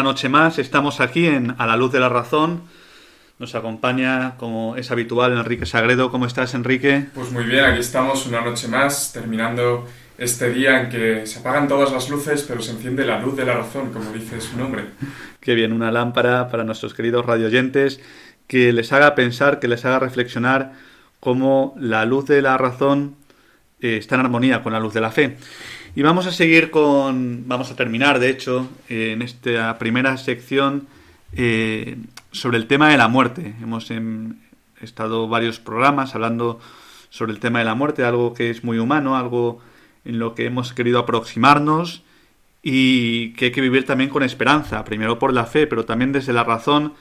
Una noche más estamos aquí en A la Luz de la Razón. Nos acompaña, como es habitual, Enrique Sagredo. ¿Cómo estás, Enrique? Pues muy bien, aquí estamos una noche más, terminando este día en que se apagan todas las luces, pero se enciende la luz de la razón, como dice su nombre. Qué bien, una lámpara para nuestros queridos radioyentes que les haga pensar, que les haga reflexionar cómo la luz de la razón eh, está en armonía con la luz de la fe. Y vamos a seguir con, vamos a terminar, de hecho, eh, en esta primera sección eh, sobre el tema de la muerte. Hemos estado varios programas hablando sobre el tema de la muerte, algo que es muy humano, algo en lo que hemos querido aproximarnos y que hay que vivir también con esperanza, primero por la fe, pero también desde la razón.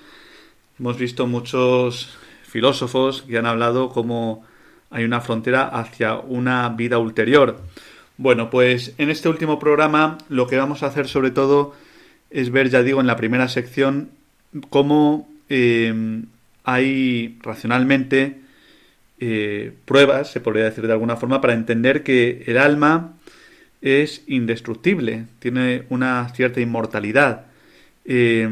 Hemos visto muchos filósofos que han hablado como hay una frontera hacia una vida ulterior. Bueno, pues en este último programa lo que vamos a hacer sobre todo es ver, ya digo, en la primera sección cómo eh, hay racionalmente eh, pruebas, se podría decir de alguna forma, para entender que el alma es indestructible, tiene una cierta inmortalidad. Eh,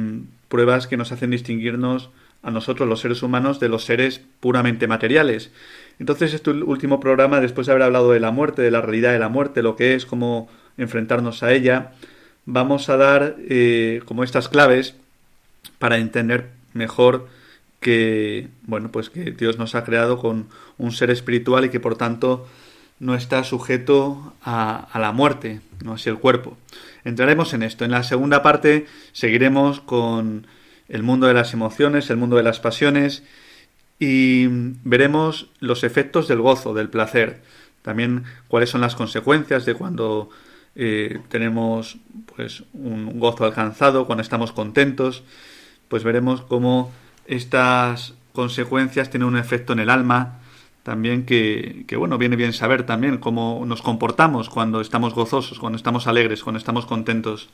pruebas que nos hacen distinguirnos a nosotros, los seres humanos, de los seres puramente materiales. Entonces, este último programa, después de haber hablado de la muerte, de la realidad de la muerte, lo que es, cómo enfrentarnos a ella, vamos a dar eh, como estas claves para entender mejor que, bueno, pues que Dios nos ha creado con un ser espiritual y que por tanto no está sujeto a, a la muerte, no así el cuerpo. Entraremos en esto. En la segunda parte seguiremos con el mundo de las emociones, el mundo de las pasiones y veremos los efectos del gozo, del placer, también cuáles son las consecuencias de cuando eh, tenemos pues un gozo alcanzado, cuando estamos contentos, pues veremos cómo estas consecuencias tienen un efecto en el alma, también que, que, bueno, viene bien saber también cómo nos comportamos cuando estamos gozosos, cuando estamos alegres, cuando estamos contentos.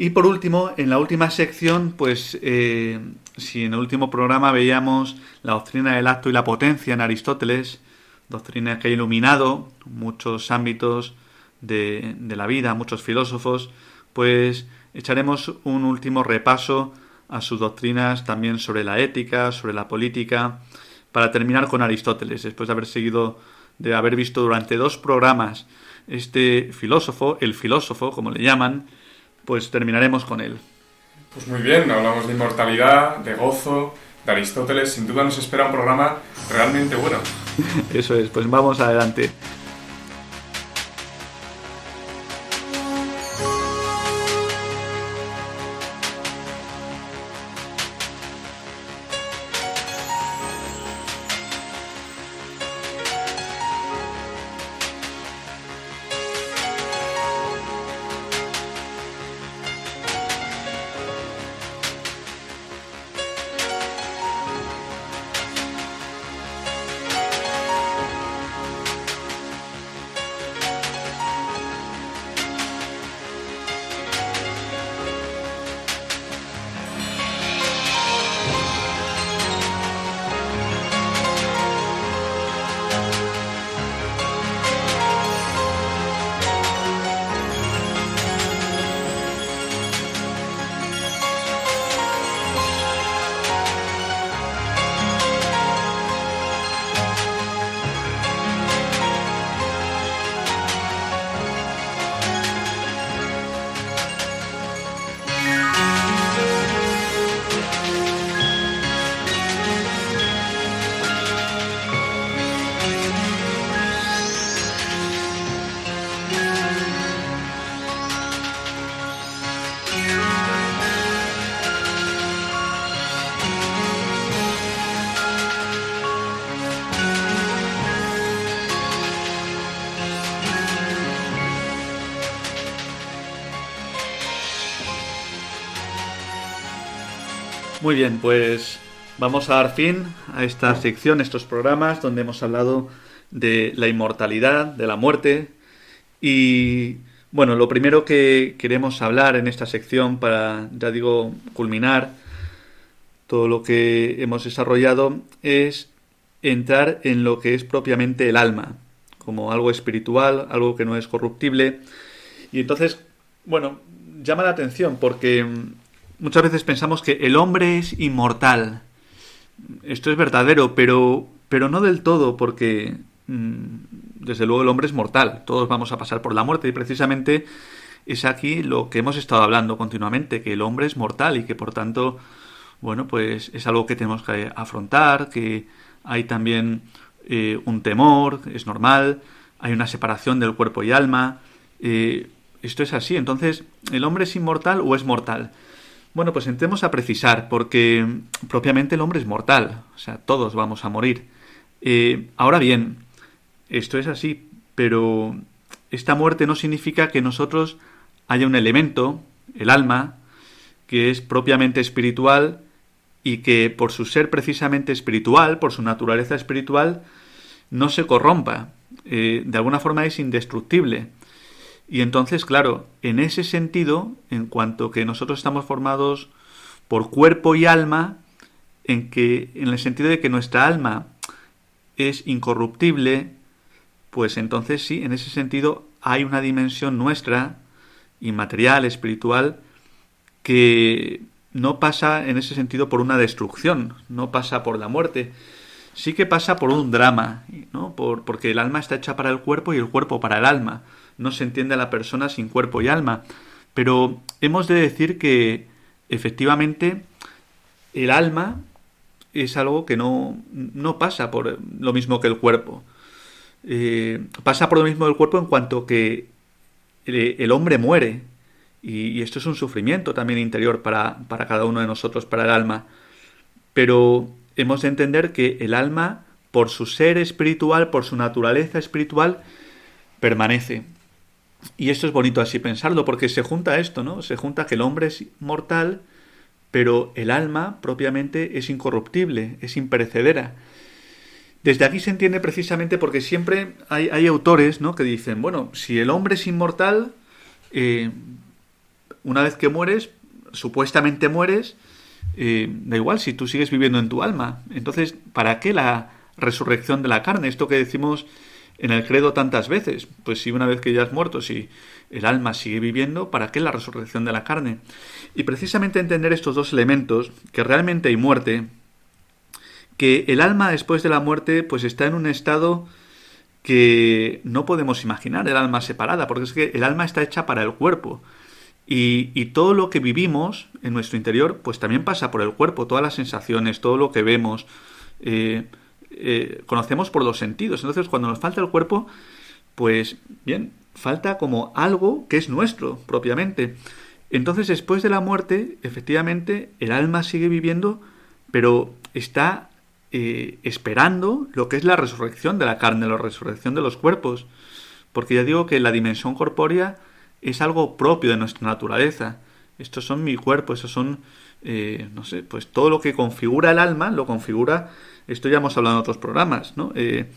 Y por último, en la última sección, pues eh, si en el último programa veíamos la doctrina del acto y la potencia en Aristóteles, doctrina que ha iluminado muchos ámbitos de, de la vida, muchos filósofos, pues echaremos un último repaso a sus doctrinas también sobre la ética, sobre la política, para terminar con Aristóteles, después de haber seguido, de haber visto durante dos programas este filósofo, el filósofo, como le llaman, pues terminaremos con él. Pues muy bien, hablamos de inmortalidad, de gozo, de Aristóteles. Sin duda nos espera un programa realmente bueno. Eso es, pues vamos adelante. Muy bien, pues vamos a dar fin a esta sección, estos programas donde hemos hablado de la inmortalidad, de la muerte y bueno, lo primero que queremos hablar en esta sección para, ya digo, culminar todo lo que hemos desarrollado es entrar en lo que es propiamente el alma, como algo espiritual, algo que no es corruptible. Y entonces, bueno, llama la atención porque muchas veces pensamos que el hombre es inmortal. Esto es verdadero, pero, pero no del todo, porque mm, desde luego el hombre es mortal. Todos vamos a pasar por la muerte y precisamente es aquí lo que hemos estado hablando continuamente, que el hombre es mortal y que por tanto, bueno, pues es algo que tenemos que afrontar, que hay también eh, un temor, es normal, hay una separación del cuerpo y alma. Eh, esto es así. Entonces, ¿el hombre es inmortal o es mortal? Bueno, pues entremos a precisar, porque propiamente el hombre es mortal, o sea, todos vamos a morir. Eh, ahora bien, esto es así, pero esta muerte no significa que nosotros haya un elemento, el alma, que es propiamente espiritual y que por su ser precisamente espiritual, por su naturaleza espiritual, no se corrompa. Eh, de alguna forma es indestructible. Y entonces, claro, en ese sentido, en cuanto que nosotros estamos formados por cuerpo y alma, en que en el sentido de que nuestra alma es incorruptible, pues entonces sí, en ese sentido hay una dimensión nuestra, inmaterial, espiritual, que no pasa en ese sentido por una destrucción, no pasa por la muerte, sí que pasa por un drama, ¿no? Por, porque el alma está hecha para el cuerpo y el cuerpo para el alma no se entiende a la persona sin cuerpo y alma. Pero hemos de decir que efectivamente el alma es algo que no, no pasa por lo mismo que el cuerpo. Eh, pasa por lo mismo del cuerpo en cuanto que el, hombre muere. Y, esto es un sufrimiento también interior para, para cada uno de nosotros, para el alma. Pero hemos de entender que el alma, por su ser espiritual, por su naturaleza espiritual, permanece. Y esto es bonito así pensarlo, porque se junta esto, ¿no? Se junta que el hombre es mortal, pero el alma propiamente es incorruptible, es imperecedera. Desde aquí se entiende precisamente porque siempre hay, hay autores ¿no? que dicen, bueno, si el hombre es inmortal, eh, una vez que mueres, supuestamente mueres, eh, da igual si tú sigues viviendo en tu alma. Entonces, ¿para qué la resurrección de la carne? Esto que decimos en el credo tantas veces. Pues si una vez que ya has muerto, si el alma sigue viviendo, ¿para qué la resurrección de la carne? Y precisamente entender estos dos elementos, que realmente hay muerte, que el alma después de la muerte pues está en un estado que no podemos imaginar, el alma separada, porque es que el alma está hecha para el cuerpo. Y, todo lo que vivimos en nuestro interior, pues también pasa por el cuerpo, todas las sensaciones, todo lo que vemos, eh, eh, conocemos por los sentidos. Entonces, cuando nos falta el cuerpo, pues bien, falta como algo que es nuestro propiamente. Entonces, después de la muerte, efectivamente, el alma sigue viviendo, pero está eh, esperando lo que es la resurrección de la carne, la resurrección de los cuerpos. Porque ya digo que la dimensión corpórea es algo propio de nuestra naturaleza. Estos son mi cuerpo, esos son, eh, no sé, pues todo lo que configura el alma lo configura esto ya hemos hablado en otros programas, ¿no? Eh,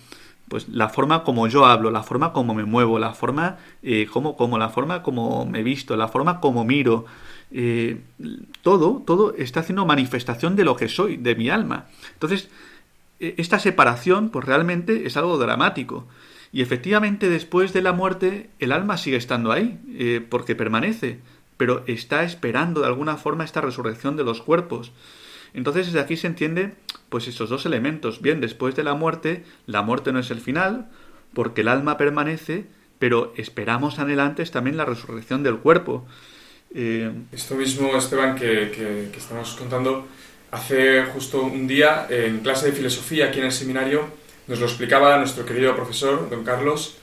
pues la forma como yo hablo, la forma como me muevo, la forma eh, como, como, la forma como me visto, la forma como miro, eh, todo, todo está haciendo manifestación de lo que soy, de mi alma. Entonces, e, esta separación, pues realmente es algo dramático. Y efectivamente, después de la muerte, el alma sigue estando ahí, porque permanece, pero está esperando de alguna forma esta resurrección de los cuerpos. Entonces, desde aquí se entiende pues esos dos elementos. Bien, después de la muerte, la muerte no es el final, porque el alma permanece, pero esperamos adelante también la resurrección del cuerpo. Eh, Esto mismo, Esteban, que, estamos contando, hace justo un día en clase de filosofía aquí en el seminario, nos lo explicaba nuestro querido profesor, don Carlos,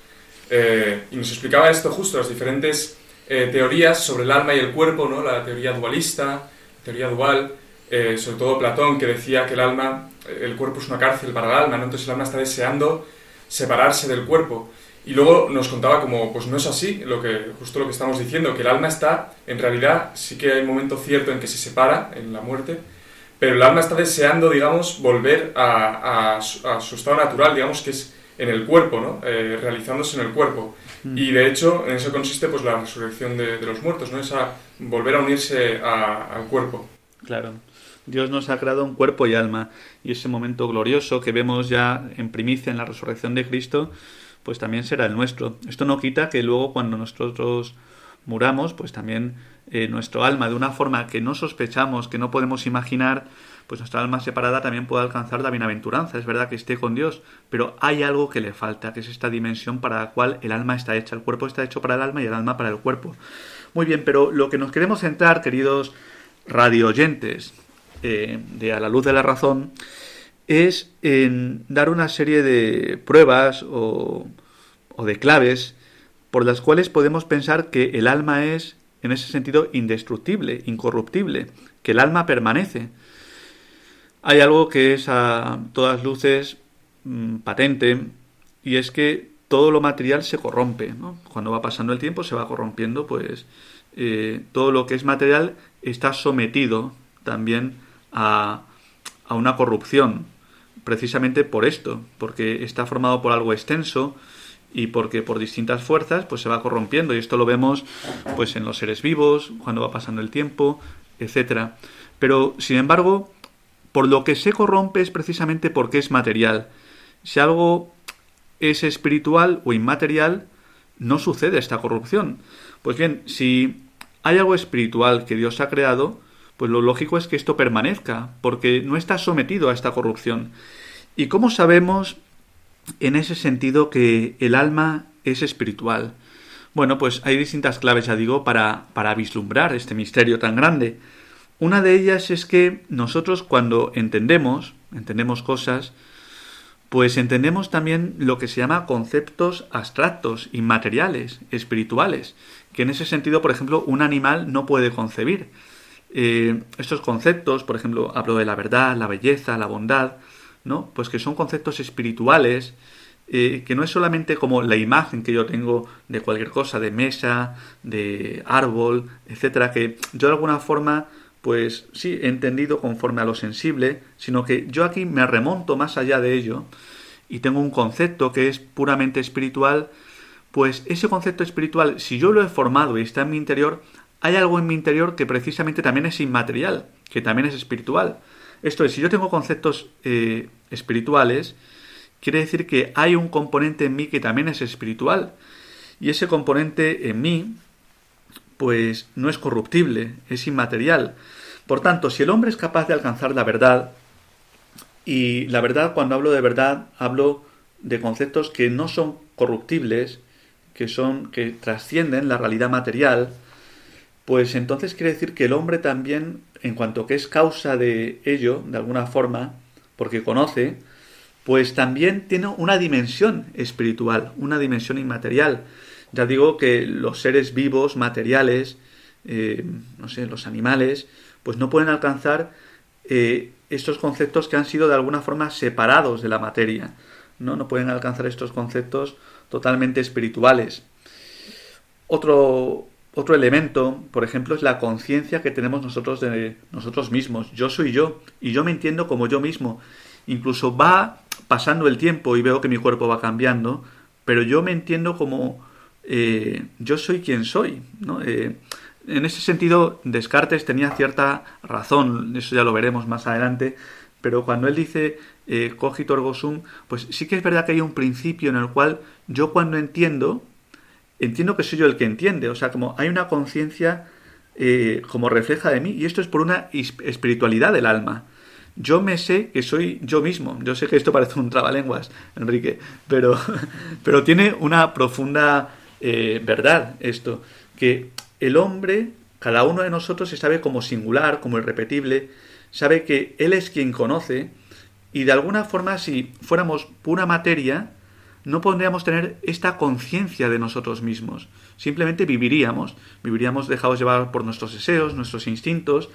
eh, y nos explicaba esto justo, las diferentes eh, teorías sobre el alma y el cuerpo, ¿no? la teoría dualista, la teoría dual, eh, sobre todo Platón, que decía que el alma, el cuerpo es una cárcel para el alma, ¿no? entonces el alma está deseando separarse del cuerpo. Y luego nos contaba como, pues no es así, lo que, justo lo que estamos diciendo, que el alma está, en realidad, sí que hay un momento cierto en que se separa, en la muerte, pero el alma está deseando, digamos, volver a, su, estado natural, digamos, que es en el cuerpo, ¿no? Eh, realizándose en el cuerpo. Mm. Y de hecho, en eso consiste pues la resurrección de, los muertos, ¿no? Es volver a unirse al cuerpo. Claro. Dios nos ha creado un cuerpo y alma. Y ese momento glorioso que vemos ya en primicia en la resurrección de Cristo, pues también será el nuestro. Esto no quita que luego cuando nosotros muramos, pues también eh, nuestro alma, de una forma que no sospechamos, que no podemos imaginar, pues nuestra alma separada también puede alcanzar la bienaventuranza. Es verdad que esté con Dios, pero hay algo que le falta, que es esta dimensión para la cual el alma está hecha. El cuerpo está hecho para el alma y el alma para el cuerpo. Muy bien, pero lo que nos queremos centrar, queridos radio oyentes, eh, de A la luz de la razón, es en dar una serie de pruebas o, de claves por las cuales podemos pensar que el alma es, en ese sentido, indestructible, incorruptible, que el alma permanece. Hay algo que es a todas luces mm, patente y es que todo lo material se corrompe. Cuando va pasando el tiempo se va corrompiendo, pues eh, todo lo que es material está sometido también a, una corrupción, precisamente por esto, porque está formado por algo extenso, y porque por distintas fuerzas pues se va corrompiendo. Y esto lo vemos pues en los seres vivos cuando va pasando el tiempo etcétera. Pero sin embargo por lo que se corrompe es precisamente porque es material. Si algo es espiritual o inmaterial no sucede esta corrupción. Pues bien si hay algo espiritual que Dios ha creado pues lo lógico es que esto permanezca porque no está sometido a esta corrupción y cómo sabemos en ese sentido que el alma es espiritual. Bueno, pues hay distintas claves, ya digo, para, para vislumbrar este misterio tan grande. Una de ellas es que nosotros cuando entendemos, entendemos cosas, pues entendemos también lo que se llama conceptos abstractos, inmateriales, espirituales, que en ese sentido, por ejemplo, un animal no puede concebir. Eh, estos conceptos, por ejemplo, hablo de la verdad, la belleza, la bondad, ¿no? Pues que son conceptos espirituales, eh, que no es solamente como la imagen que yo tengo de cualquier cosa, de mesa, de árbol, etcétera, que yo de alguna forma, pues sí, he entendido conforme a lo sensible, sino que yo aquí me remonto más allá de ello y tengo un concepto que es puramente espiritual, pues ese concepto espiritual, si yo lo he formado y está en mi interior, hay algo en mi interior que precisamente también es inmaterial, que también es espiritual. Esto es, si yo tengo conceptos eh, espirituales, quiere decir que hay un componente en mí que también es espiritual. Y ese componente en mí, pues no es corruptible, es inmaterial. Por tanto, si el hombre es capaz de alcanzar la verdad, y la verdad, cuando hablo de verdad, hablo de conceptos que no son corruptibles, que son, que trascienden la realidad material, pues entonces quiere decir que el hombre también, en cuanto que es causa de ello, de alguna forma, porque conoce, pues también tiene una dimensión espiritual, una dimensión inmaterial. Ya digo que los seres vivos, materiales, eh, no sé, los animales, pues no pueden alcanzar eh, estos conceptos que han sido de alguna forma separados de la materia. ¿no? no pueden alcanzar estos conceptos totalmente espirituales. Otro, otro elemento, por ejemplo, es la conciencia que tenemos nosotros de nosotros mismos. Yo soy yo y yo me entiendo como yo mismo. Incluso va pasando el tiempo y veo que mi cuerpo va cambiando, pero yo me entiendo como eh, yo soy quien soy. Eh, en ese sentido, Descartes tenía cierta razón, eso ya lo veremos más adelante, pero cuando él dice eh, cogito ergo sum, pues sí que es verdad que hay un principio en el cual yo cuando entiendo, entiendo que soy yo el que entiende, o sea, como hay una conciencia eh, como refleja de mí, y esto es por una espiritualidad del alma. Yo me sé que soy yo mismo. Yo sé que esto parece un trabalenguas, Enrique, pero, pero tiene una profunda eh, verdad esto, que el hombre, cada uno de nosotros se sabe como singular, como irrepetible, sabe que él es quien conoce, y de alguna forma si fuéramos pura materia, no podríamos tener esta conciencia de nosotros mismos. Simplemente viviríamos, viviríamos dejados llevar por nuestros deseos, nuestros instintos,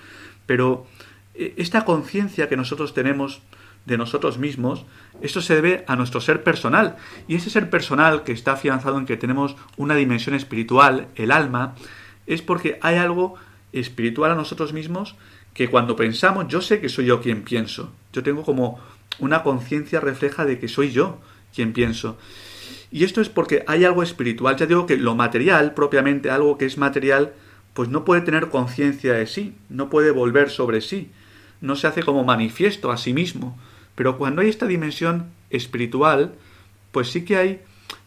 pero eh, esta conciencia que nosotros tenemos de nosotros mismos, esto se debe a nuestro ser personal. Y ese ser personal que está afianzado en que tenemos una dimensión espiritual, el alma, es porque hay algo espiritual a nosotros mismos que cuando pensamos, yo sé que soy yo quien pienso. Yo tengo como una conciencia refleja de que soy yo quien pienso. Y esto es porque hay algo espiritual. Ya digo que lo material, propiamente algo que es material, pues no puede tener conciencia de sí, no puede volver sobre sí, no se hace como manifiesto a sí mismo. Pero cuando hay esta dimensión espiritual, pues sí que hay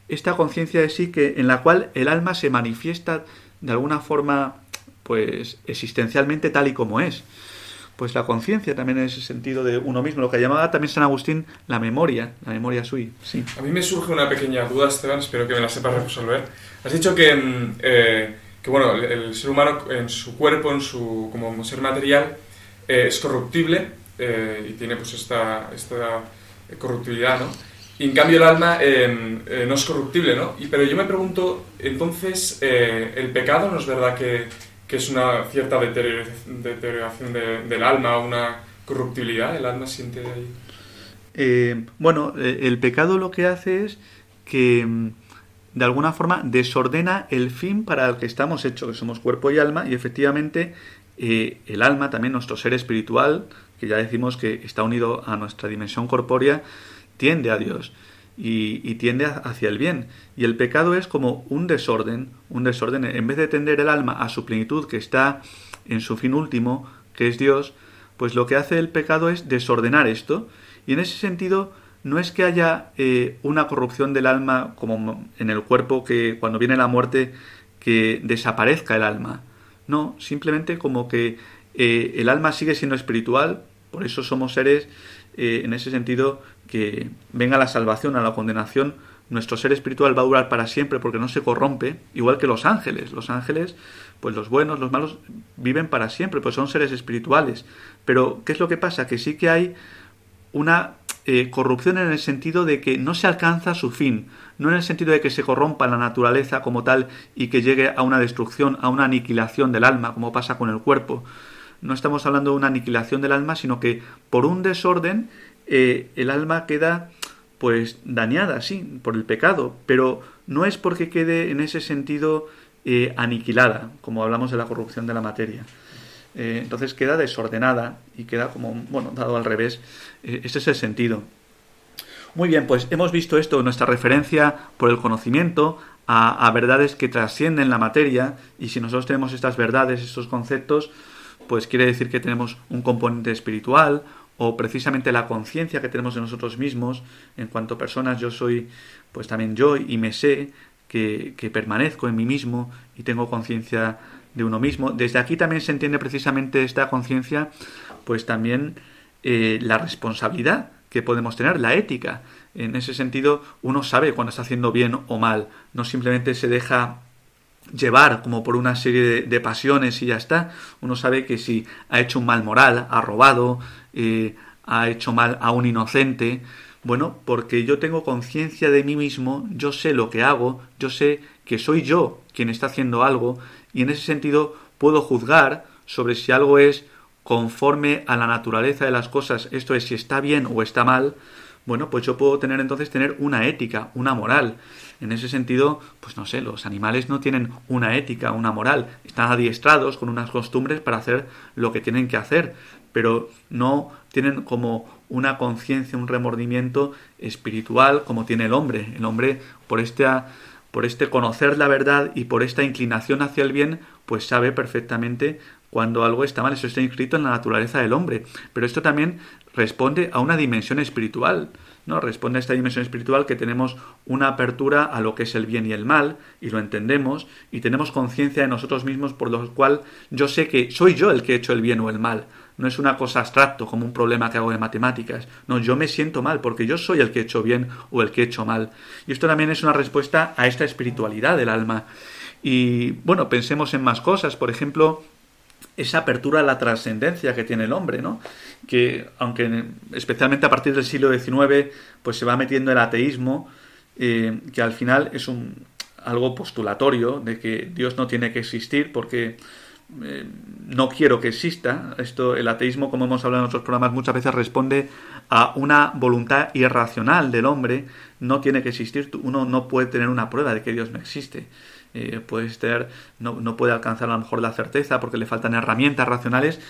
esta conciencia de sí que en la cual el alma se manifiesta de alguna forma pues existencialmente tal y como es. Pues la conciencia también en ese sentido de uno mismo, lo que llamaba también San Agustín la memoria, la memoria sui. Sí. A mí me surge una pequeña duda, Esteban, espero que me la sepas resolver. Has dicho que, mm, eh, que bueno, el, ser humano en su cuerpo, en su, como ser material, eh, es corruptible eh, y tiene pues esta, esta corruptibilidad, ¿no? Y en cambio el alma em, no es corruptible, ¿no? Y, pero yo me pregunto, entonces, ¿el pecado no es verdad que que es una cierta deterioración del alma, una corruptibilidad, el alma siente ahí. Eh, bueno, eh, el pecado lo que hace es que mm, de alguna forma desordena el fin para el que estamos hechos, que somos cuerpo y alma, y efectivamente eh, el alma, también nuestro ser espiritual, que ya decimos que está unido a nuestra dimensión corpórea, tiende a Dios y, tiende hacia el bien. Y el pecado es como un desorden, un desorden. En vez de tender el alma a su plenitud, que está en su fin último, que es Dios, pues lo que hace el pecado es desordenar esto. Y en ese sentido, no es que haya eh, una corrupción del alma como en el cuerpo que cuando viene la muerte que desaparezca el alma. No, simplemente como que eh, el alma sigue siendo espiritual, por eso somos seres eh, en ese sentido que venga la salvación a la condenación, nuestro ser espiritual va a durar para siempre porque no se corrompe, igual que los ángeles. Los ángeles, pues los buenos, los malos, viven para siempre, pues son seres espirituales. Pero, ¿qué es lo que pasa? Que sí que hay una eh, corrupción en el sentido de que no se alcanza su fin, no en el sentido de que se corrompa la naturaleza como tal y que llegue a una destrucción, a una aniquilación del alma, como pasa con el cuerpo. No estamos hablando de una aniquilación del alma, sino que por un desorden eh, el alma queda pues dañada, sí, por el pecado, pero no es porque quede en ese sentido eh, aniquilada, como hablamos de la corrupción de la materia. Eh, entonces queda desordenada y queda como, bueno, dado al revés. ese es el sentido. Muy bien, pues hemos visto esto, nuestra referencia por el conocimiento a, a verdades que trascienden la materia, y si nosotros tenemos estas verdades, estos conceptos, pues quiere decir que tenemos un componente espiritual, o precisamente la conciencia que tenemos de nosotros mismos, en cuanto personas yo soy pues también yo y me sé que, permanezco en mí mismo y tengo conciencia de uno mismo. Desde aquí también se entiende precisamente esta conciencia, pues también eh, la responsabilidad que podemos tener, la ética. En ese sentido, uno sabe cuando está haciendo bien o mal, no simplemente se deja llevar como por una serie de, pasiones y ya está. Uno sabe que si ha hecho un mal moral, ha robado, eh, ha hecho mal a un inocente, bueno, porque yo tengo conciencia de mí mismo, yo sé lo que hago, yo sé que soy yo quien está haciendo algo y en ese sentido puedo juzgar sobre si algo es conforme a la naturaleza de las cosas, esto es si está bien o está mal, bueno, pues yo puedo tener entonces tener una ética, una moral. En ese sentido, pues no sé, los animales no tienen una ética, una moral, están adiestrados con unas costumbres para hacer lo que tienen que hacer, pero no tienen como una conciencia, un remordimiento espiritual como tiene el hombre. El hombre, por este, por este conocer la verdad y por esta inclinación hacia el bien, pues sabe perfectamente cuando algo está mal. Eso está inscrito en la naturaleza del hombre. Pero esto también responde a una dimensión espiritual. ¿no? Responde a esta dimensión espiritual que tenemos una apertura a lo que es el bien y el mal, y lo entendemos, y tenemos conciencia de nosotros mismos, por lo cual yo sé que soy yo el que he hecho el bien o el mal. No es una cosa abstracto, como un problema que hago de matemáticas. No, yo me siento mal, porque yo soy el que he hecho bien o el que he hecho mal. Y esto también es una respuesta a esta espiritualidad del alma. Y bueno, pensemos en más cosas. Por ejemplo, esa apertura a la trascendencia que tiene el hombre, ¿no? Que aunque especialmente a partir del siglo XIX pues se va metiendo el ateísmo, eh, que al final es un algo postulatorio de que Dios no tiene que existir porque eh, no quiero que exista. Esto, el ateísmo, como hemos hablado en otros programas, muchas veces responde a una voluntad irracional del hombre. No tiene que existir. Uno no puede tener una prueba de que Dios no existe. Eh, puede estar, no, no, puede alcanzar a lo mejor la certeza porque le faltan herramientas racionales,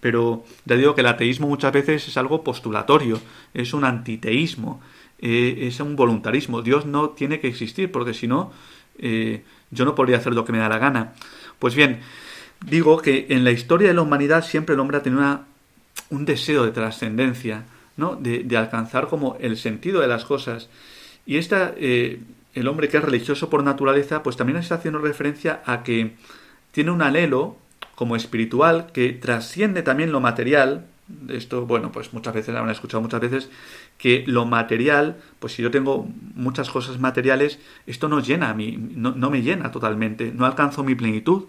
pero ya digo que el ateísmo muchas veces es algo postulatorio, es un antiteísmo, eh, es un voluntarismo. Dios no tiene que existir, porque si no, eh, yo no podría hacer lo que me da la gana. Pues bien, digo que en la historia de la humanidad siempre el hombre ha tenido un deseo de trascendencia, ¿no? De, alcanzar como el sentido de las cosas. Y esta, eh, el hombre que es religioso por naturaleza, pues también está haciendo referencia a que tiene un anhelo como espiritual que trasciende también lo material. Esto, bueno, pues muchas veces, han escuchado muchas veces, que lo material, pues si yo tengo muchas cosas materiales, esto no llena a mí, no, no me llena totalmente, no alcanzo mi plenitud.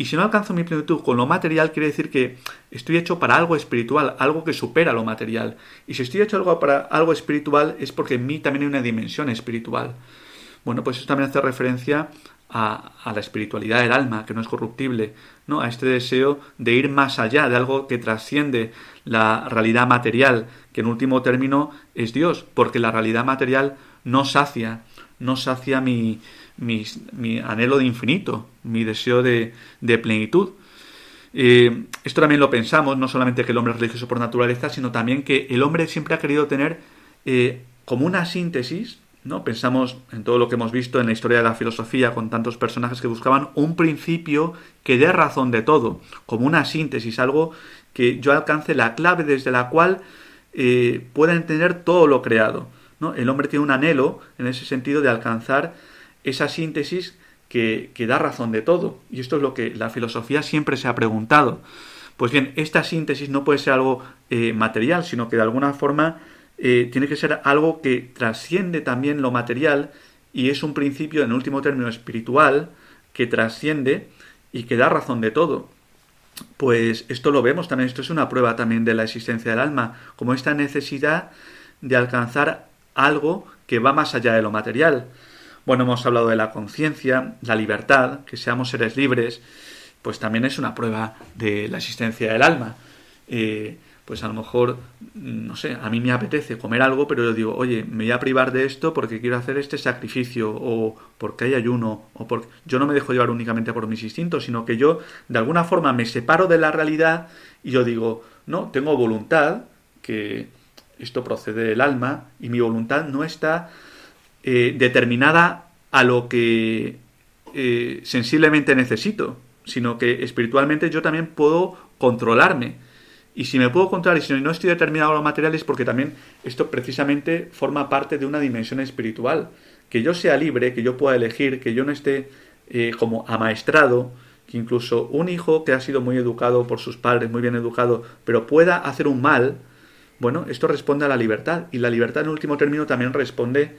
Y si no alcanzo mi plenitud con lo material, quiere decir que estoy hecho para algo espiritual, algo que supera lo material. Y si estoy hecho algo para algo espiritual, es porque en mí también hay una dimensión espiritual. Bueno, pues eso también hace referencia a, la espiritualidad del alma, que no es corruptible, ¿no? a este deseo de ir más allá de algo que trasciende la realidad material, que en último término es Dios, porque la realidad material no sacia, no sacia mi, mi, anhelo de infinito, mi deseo de, plenitud. Eh, esto también lo pensamos, no solamente que el hombre es religioso por naturaleza, sino también que el hombre siempre ha querido tener eh, como una síntesis ¿no? Pensamos en todo lo que hemos visto en la historia de la filosofía con tantos personajes que buscaban un principio que dé razón de todo, como una síntesis, algo que yo alcance la clave desde la cual eh, pueda entender todo lo creado. ¿no? El hombre tiene un anhelo en ese sentido de alcanzar esa síntesis que, da razón de todo. Y esto es lo que la filosofía siempre se ha preguntado. Pues bien, esta síntesis no puede ser algo eh, material, sino que de alguna forma eh, tiene que ser algo que trasciende también lo material y es un principio, en último término, espiritual, que trasciende y que da razón de todo. Pues esto lo vemos también, esto es una prueba también de la existencia del alma, como esta necesidad de alcanzar algo que va más allá de lo material. Bueno, hemos hablado de la conciencia, la libertad, que seamos seres libres, pues también es una prueba de la existencia del alma. Eh, pues a lo mejor, no sé, a mí me apetece comer algo, pero yo digo, oye, me voy a privar de esto porque quiero hacer este sacrificio, o porque hay ayuno, o porque yo no me dejo llevar únicamente por mis instintos, sino que yo de alguna forma me separo de la realidad y yo digo, no, tengo voluntad, que esto procede del alma, y mi voluntad no está eh, determinada a lo que eh, sensiblemente necesito, sino que espiritualmente yo también puedo controlarme y si me puedo controlar y si no estoy determinado a los materiales, porque también esto precisamente forma parte de una dimensión espiritual. Que yo sea libre, que yo pueda elegir, que yo no esté eh, como amaestrado, que incluso un hijo que ha sido muy educado por sus padres, muy bien educado, pero pueda hacer un mal, bueno, esto responde a la libertad. Y la libertad en último término también responde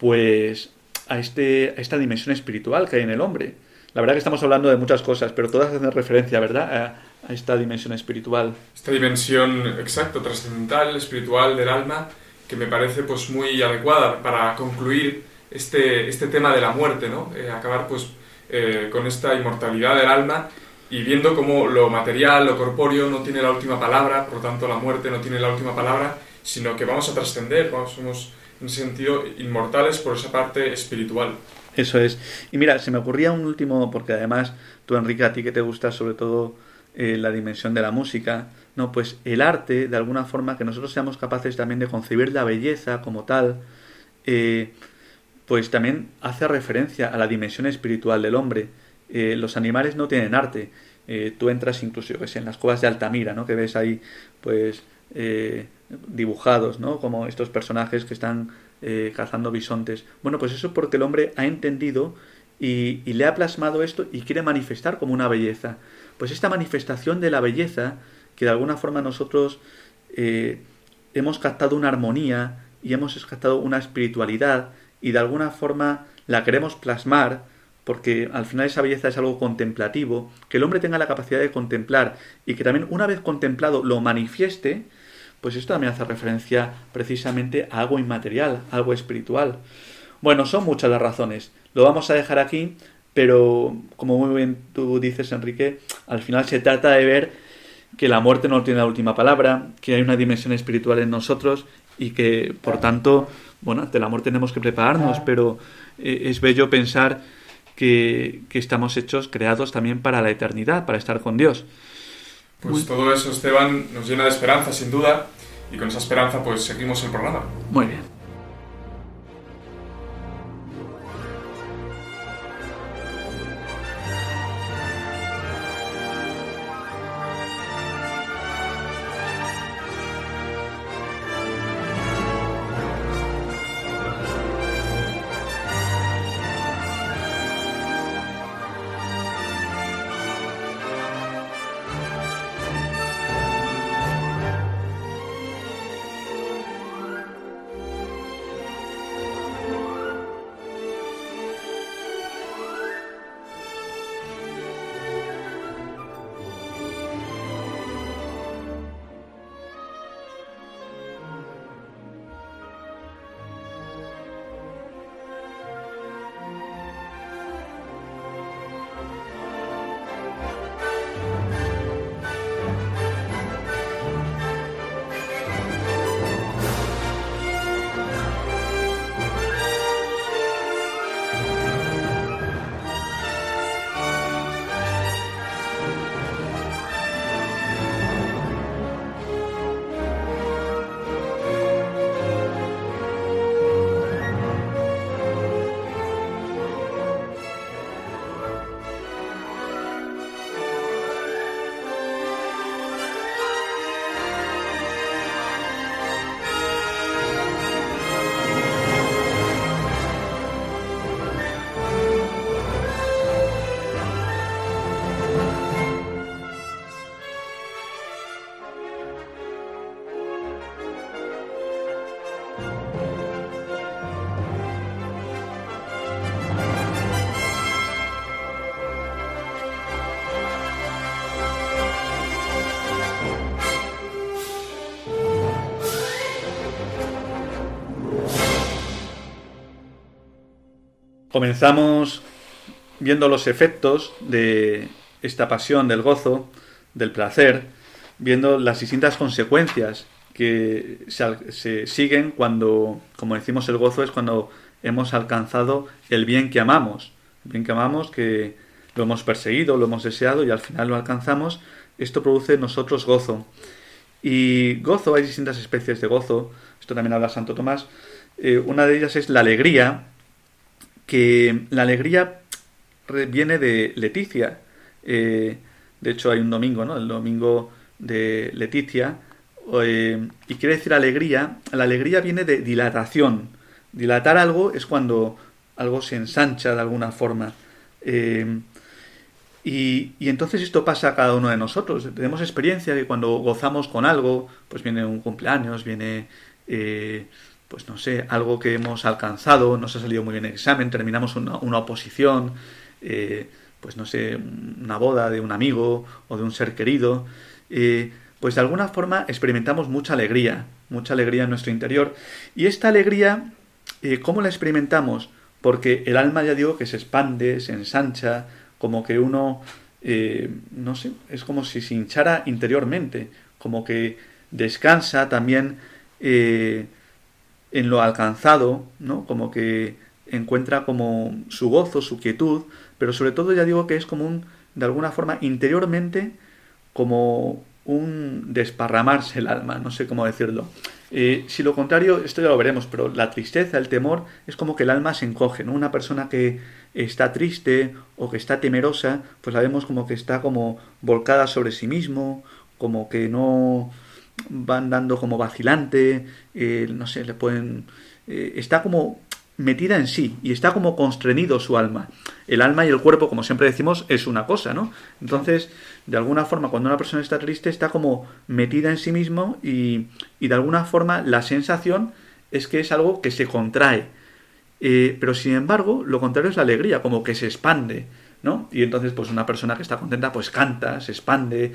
pues a, este, a esta dimensión espiritual que hay en el hombre. La verdad que estamos hablando de muchas cosas, pero todas hacen referencia, ¿verdad? a esta dimensión espiritual. Esta dimensión, exacto, trascendental, espiritual del alma, que me parece pues muy adecuada para concluir este, este tema de la muerte, ¿no? Eh, acabar pues eh, con esta inmortalidad del alma y viendo cómo lo material, lo corpóreo no tiene la última palabra, por lo tanto la muerte no tiene la última palabra, sino que vamos a trascender, vamos, somos en ese sentido inmortales por esa parte espiritual. Eso es. Y mira, se me ocurría un último, porque además tú, Enrique, a ti que te gusta sobre todo eh, la dimensión de la música, no, pues el arte, de alguna forma, que nosotros seamos capaces también de concebir la belleza como tal, eh, pues también hace referencia a la dimensión espiritual del hombre. Eh, los animales no tienen arte. tú entras incluso, yo que sé, en las cuevas de Altamira, ¿no? Que ves ahí, pues, dibujados, ¿no? Como estos personajes que están cazando bisontes. Bueno, pues eso es porque el hombre ha entendido y, y le ha plasmado esto y quiere manifestar como una belleza pues esta manifestación de la belleza, que de alguna forma nosotros eh, hemos captado una armonía y hemos captado una espiritualidad y de alguna forma la queremos plasmar, porque al final esa belleza es algo contemplativo, que el hombre tenga la capacidad de contemplar y que también una vez contemplado lo manifieste, pues esto también hace referencia precisamente a algo inmaterial, algo espiritual. Bueno, son muchas las razones. Lo vamos a dejar aquí pero como muy bien tú dices, Enrique, al final se trata de ver que la muerte no tiene la última palabra, que hay una dimensión espiritual en nosotros y que, por tanto, bueno, de la muerte tenemos que prepararnos, pero eh, es bello pensar que, que estamos hechos, creados también para la eternidad, para estar con Dios. Pues todo eso, Esteban, nos llena de esperanza, sin duda, y con esa esperanza pues seguimos el programa. Muy bien. Comenzamos viendo los efectos de esta pasión del gozo, del placer, viendo las distintas consecuencias que se, siguen cuando, como decimos, el gozo es cuando hemos alcanzado el bien que amamos, el bien que amamos, que lo hemos perseguido, lo hemos deseado y al final lo alcanzamos, esto produce nosotros gozo. Y gozo, hay distintas especies de gozo, esto también habla Santo Tomás, eh, una de ellas es la alegría, que la alegría viene de Leticia. Eh, de hecho, hay un domingo, ¿no? El domingo de Leticia. Eh, y quiere decir alegría. La alegría viene de dilatación. Dilatar algo es cuando algo se ensancha de alguna forma. Eh, y, y, entonces esto pasa a cada uno de nosotros. Tenemos experiencia que cuando gozamos con algo, pues viene un cumpleaños, viene pues no sé, algo que hemos alcanzado, nos ha salido muy bien el examen, terminamos una, oposición, eh, pues no sé, una boda de un amigo o de un ser querido, eh, pues de alguna forma experimentamos mucha alegría, mucha alegría en nuestro interior. Y esta alegría, eh, ¿cómo la experimentamos? Porque el alma, ya digo, que se expande, se ensancha, como que uno, no sé, es como si se hinchara interiormente, como que descansa también en lo alcanzado, ¿no? Como que encuentra como su gozo, su quietud, pero sobre todo ya digo que es como un, de alguna forma, interiormente, como un desparramarse el alma, no sé cómo decirlo. Eh, si lo contrario, esto ya lo veremos, pero la tristeza, el temor, es como que el alma se encoge, ¿no? Una persona que está triste o que está temerosa, pues la vemos como que está como volcada sobre sí mismo, como que no, van dando como vacilante, eh, no sé, le pueden... Eh, está como metida en sí y está como constreñido su alma. El alma y el cuerpo, como siempre decimos, es una cosa, ¿no? Entonces, de alguna forma, cuando una persona está triste, está como metida en sí mismo y, y de alguna forma la sensación es que es algo que se contrae. Eh, pero sin embargo, lo contrario es la alegría, como que se expande, ¿no? Y entonces, pues una persona que está contenta, pues canta, se expande,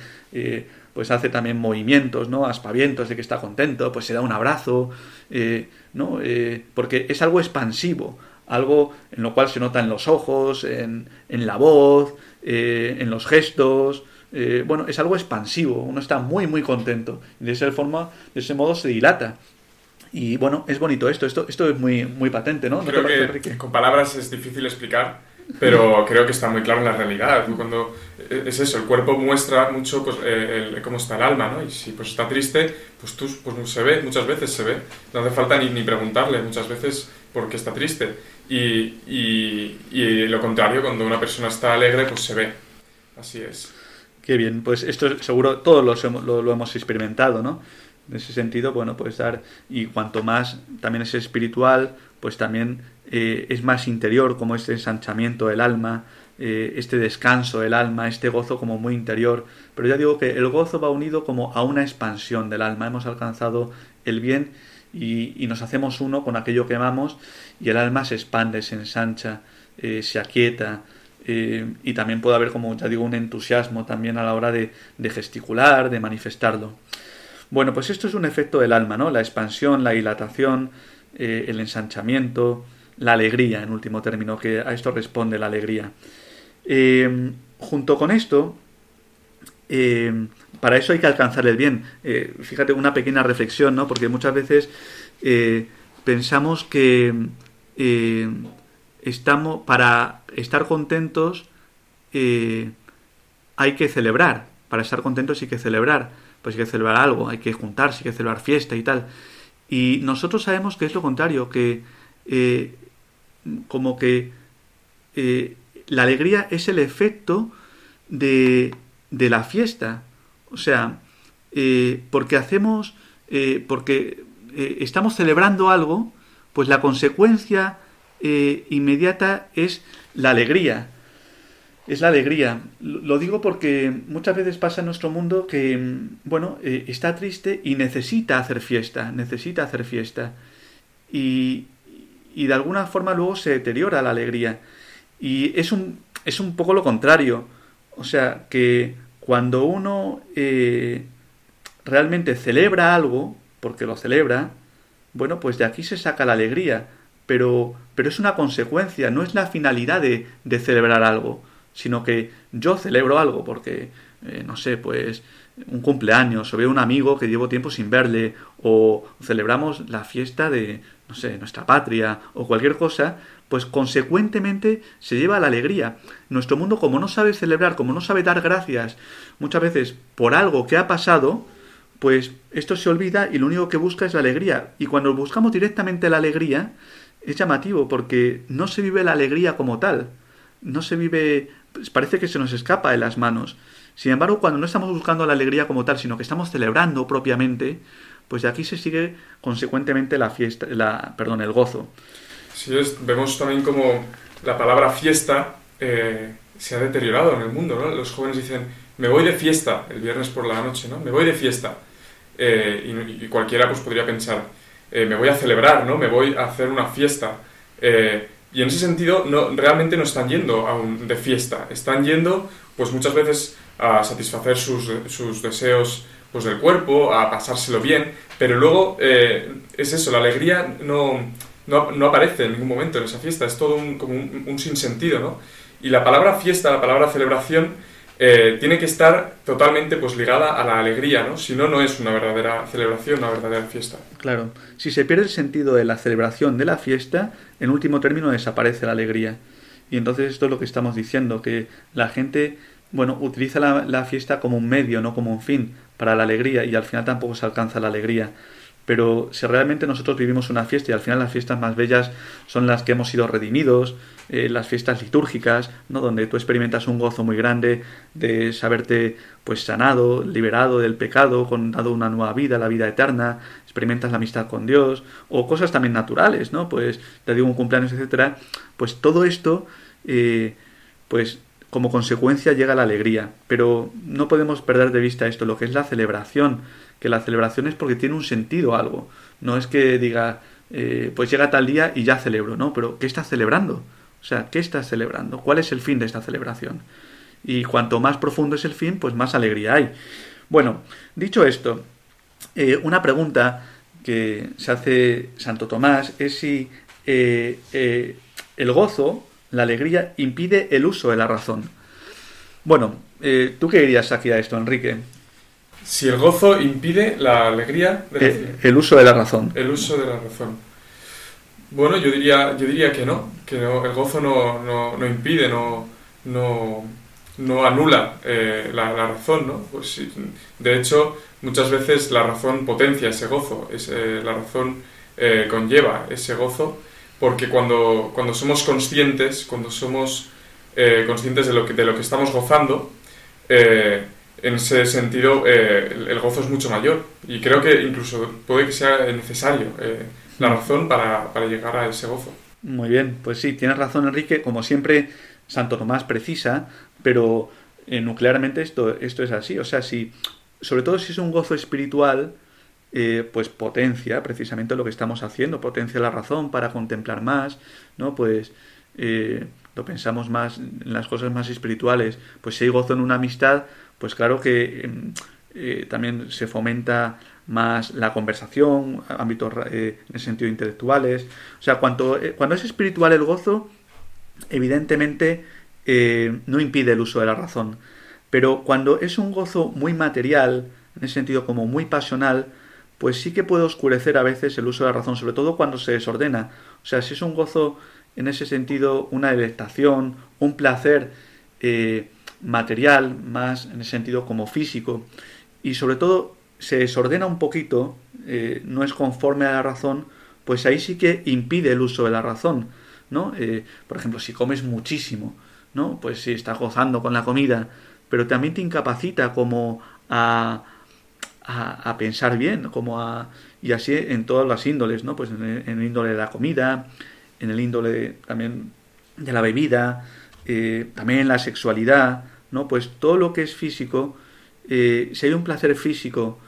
pues hace también movimientos, ¿no? Aspavientos de que está contento, pues se da un abrazo, eh, ¿no? Eh, porque es algo expansivo, algo en lo cual se nota en los ojos, en, en la voz, eh, en los gestos, bueno, es algo expansivo, uno está muy, muy contento, de esa forma, de ese modo se dilata. Y bueno, es bonito esto, esto, esto es muy, muy patente, ¿no? Creo que, con palabras es difícil explicar pero creo que está muy claro en la realidad. Cuando eh, es eso, el cuerpo muestra mucho pues, eh, cómo está el alma, ¿no? Y si pues está triste, pues tú pues, se ve, muchas veces se ve. No hace falta ni, ni preguntarle muchas veces por qué está triste. Y, y, y, lo contrario, cuando una persona está alegre, pues se ve. Así es. Qué bien, pues esto seguro todos lo, lo, lo hemos experimentado, ¿no? En ese sentido, bueno, pues dar, y cuanto más también es espiritual, pues también eh, es más interior, como este ensanchamiento del alma, eh, este descanso del alma, este gozo como muy interior. Pero ya digo que el gozo va unido como a una expansión del alma. Hemos alcanzado el bien y, nos hacemos uno con aquello que amamos y el alma se expande, se ensancha, eh, se aquieta. y también puede haber, como ya digo, un entusiasmo también a la hora de, de gesticular, de manifestarlo. Bueno, pues esto es un efecto del alma, ¿no? La expansión, la dilatación, el ensanchamiento, la alegría, en último término, que a esto responde la alegría. Eh, junto con esto, eh, para eso hay que alcanzar el bien. Eh, fíjate, una pequeña reflexión, ¿no? Porque muchas veces pensamos que estamos, para estar contentos, hay que celebrar. Para estar contentos hay que celebrar. Pues hay que celebrar algo, hay que juntarse, hay que celebrar fiesta y tal. Y nosotros sabemos que es lo contrario, que como que eh, la alegría es el efecto de, de la fiesta. O sea, eh, porque hacemos, eh, porque estamos celebrando algo, pues la consecuencia inmediata es la alegría. Es la alegría. Lo digo porque muchas veces pasa en nuestro mundo que, bueno, está triste y necesita hacer fiesta, necesita hacer fiesta. Y, y de alguna forma luego se deteriora la alegría. Y es un, es un poco lo contrario. O sea, que cuando uno eh, realmente celebra algo, porque lo celebra, bueno, pues de aquí se saca la alegría. Pero, pero es una consecuencia, no es la finalidad de, de celebrar algo, sino que yo celebro algo porque, eh, no sé, pues un cumpleaños, o veo un amigo que llevo tiempo sin verle, o celebramos la fiesta de, no sé, nuestra patria o cualquier cosa, pues consecuentemente se lleva la alegría. Nuestro mundo, como no sabe celebrar, como no sabe dar gracias muchas veces por algo que ha pasado, pues esto se olvida y lo único que busca es la alegría. Y cuando buscamos directamente la alegría, es llamativo porque no se vive la alegría como tal. No se vive, pues parece que se nos escapa de las manos. Sin embargo, cuando no estamos buscando la alegría como tal, sino que estamos celebrando propiamente, pues de aquí se sigue consecuentemente la fiesta, la, perdón, el gozo. Sí, vemos también como la palabra fiesta eh, se ha deteriorado en el mundo, ¿no? Los jóvenes dicen, me voy de fiesta el viernes por la noche, ¿no? Me voy de fiesta. Eh, y, cualquiera pues podría pensar, eh, me voy a celebrar, ¿no? Me voy a hacer una fiesta. y en ese sentido, no, realmente no están yendo aún de fiesta, están yendo pues muchas veces a satisfacer sus, sus deseos pues del cuerpo, a pasárselo bien, pero luego eh, es eso, la alegría no, no, aparece en ningún momento en esa fiesta, es todo un, como un, sinsentido, ¿no? Y la palabra fiesta, la palabra celebración, eh, tiene que estar totalmente pues ligada a la alegría, ¿no? Si no, no es una verdadera celebración, una verdadera fiesta. Claro, si se pierde el sentido de la celebración de la fiesta, en último término desaparece la alegría. Y entonces esto es lo que estamos diciendo, que la gente, bueno, utiliza la, fiesta como un medio, no como un fin para la alegría y al final tampoco se alcanza la alegría. Pero si realmente nosotros vivimos una fiesta y al final las fiestas más bellas son las que hemos sido redimidos, eh, las fiestas litúrgicas, ¿no? donde tú experimentas un gozo muy grande de saberte pues sanado, liberado del pecado, con dado una nueva vida, la vida eterna, experimentas la amistad con Dios, o cosas también naturales, ¿no? Pues te digo un cumpleaños, etcétera, pues todo esto eh, pues como consecuencia llega la alegría. Pero no podemos perder de vista esto, lo que es la celebración, que la celebración es porque tiene un sentido algo. No es que diga, eh, pues llega tal día y ya celebro, ¿no? Pero ¿qué estás celebrando? O sea, ¿qué estás celebrando? ¿Cuál es el fin de esta celebración? Y cuanto más profundo es el fin, pues más alegría hay. Bueno, dicho esto, eh, una pregunta que se hace Santo Tomás es si eh, el gozo la alegría impide el uso de la razón. Bueno, eh, ¿tú qué dirías aquí a esto, Enrique? Si el gozo impide la alegría... Eh, el uso de la razón. El uso de la razón. Bueno, yo diría, yo diría que no, que el gozo no, no, no impide, no, no, no anula eh, la, razón, ¿no? Pues de hecho, muchas veces la razón potencia ese gozo, es, eh, la razón eh, conlleva ese gozo, porque cuando, cuando somos conscientes, cuando somos conscientes de lo, que, de lo que estamos gozando, en ese sentido el, el, gozo es mucho mayor. Y creo que incluso puede que sea necesario la razón para, para llegar a ese gozo. Muy bien, pues sí, tienes razón Enrique, como siempre Santo Tomás precisa, pero eh, nuclearmente esto, esto es así. O sea, si, sobre todo si es un gozo espiritual, eh, pues potencia precisamente lo que estamos haciendo, potencia la razón para contemplar más, ¿no? Pues eh, lo pensamos más en las cosas más espirituales. Pues si hay gozo en una amistad, pues claro que también se fomenta más la conversación, ámbitos en el sentido intelectuales. O sea, cuando, cuando es espiritual el gozo, evidentemente eh, no impide el uso de la razón. Pero cuando es un gozo muy material, en ese sentido como muy pasional, pues sí que puede oscurecer a veces el uso de la razón, sobre todo cuando se desordena. O sea, si es un gozo en ese sentido, una delectación, un placer eh, material, más en ese sentido como físico, y sobre todo se desordena un poquito, eh, no es conforme a la razón, pues ahí sí que impide el uso de la razón. ¿no? Eh, por ejemplo, si comes muchísimo, ¿no? Pues si estás gozando con la comida, pero también te incapacita como a, a, pensar bien, como a, y así en todas las índoles, ¿no? Pues en el, índole de la comida, en el índole también de la bebida, eh, también en la sexualidad, ¿no? Pues todo lo que es físico, eh, si hay un placer físico,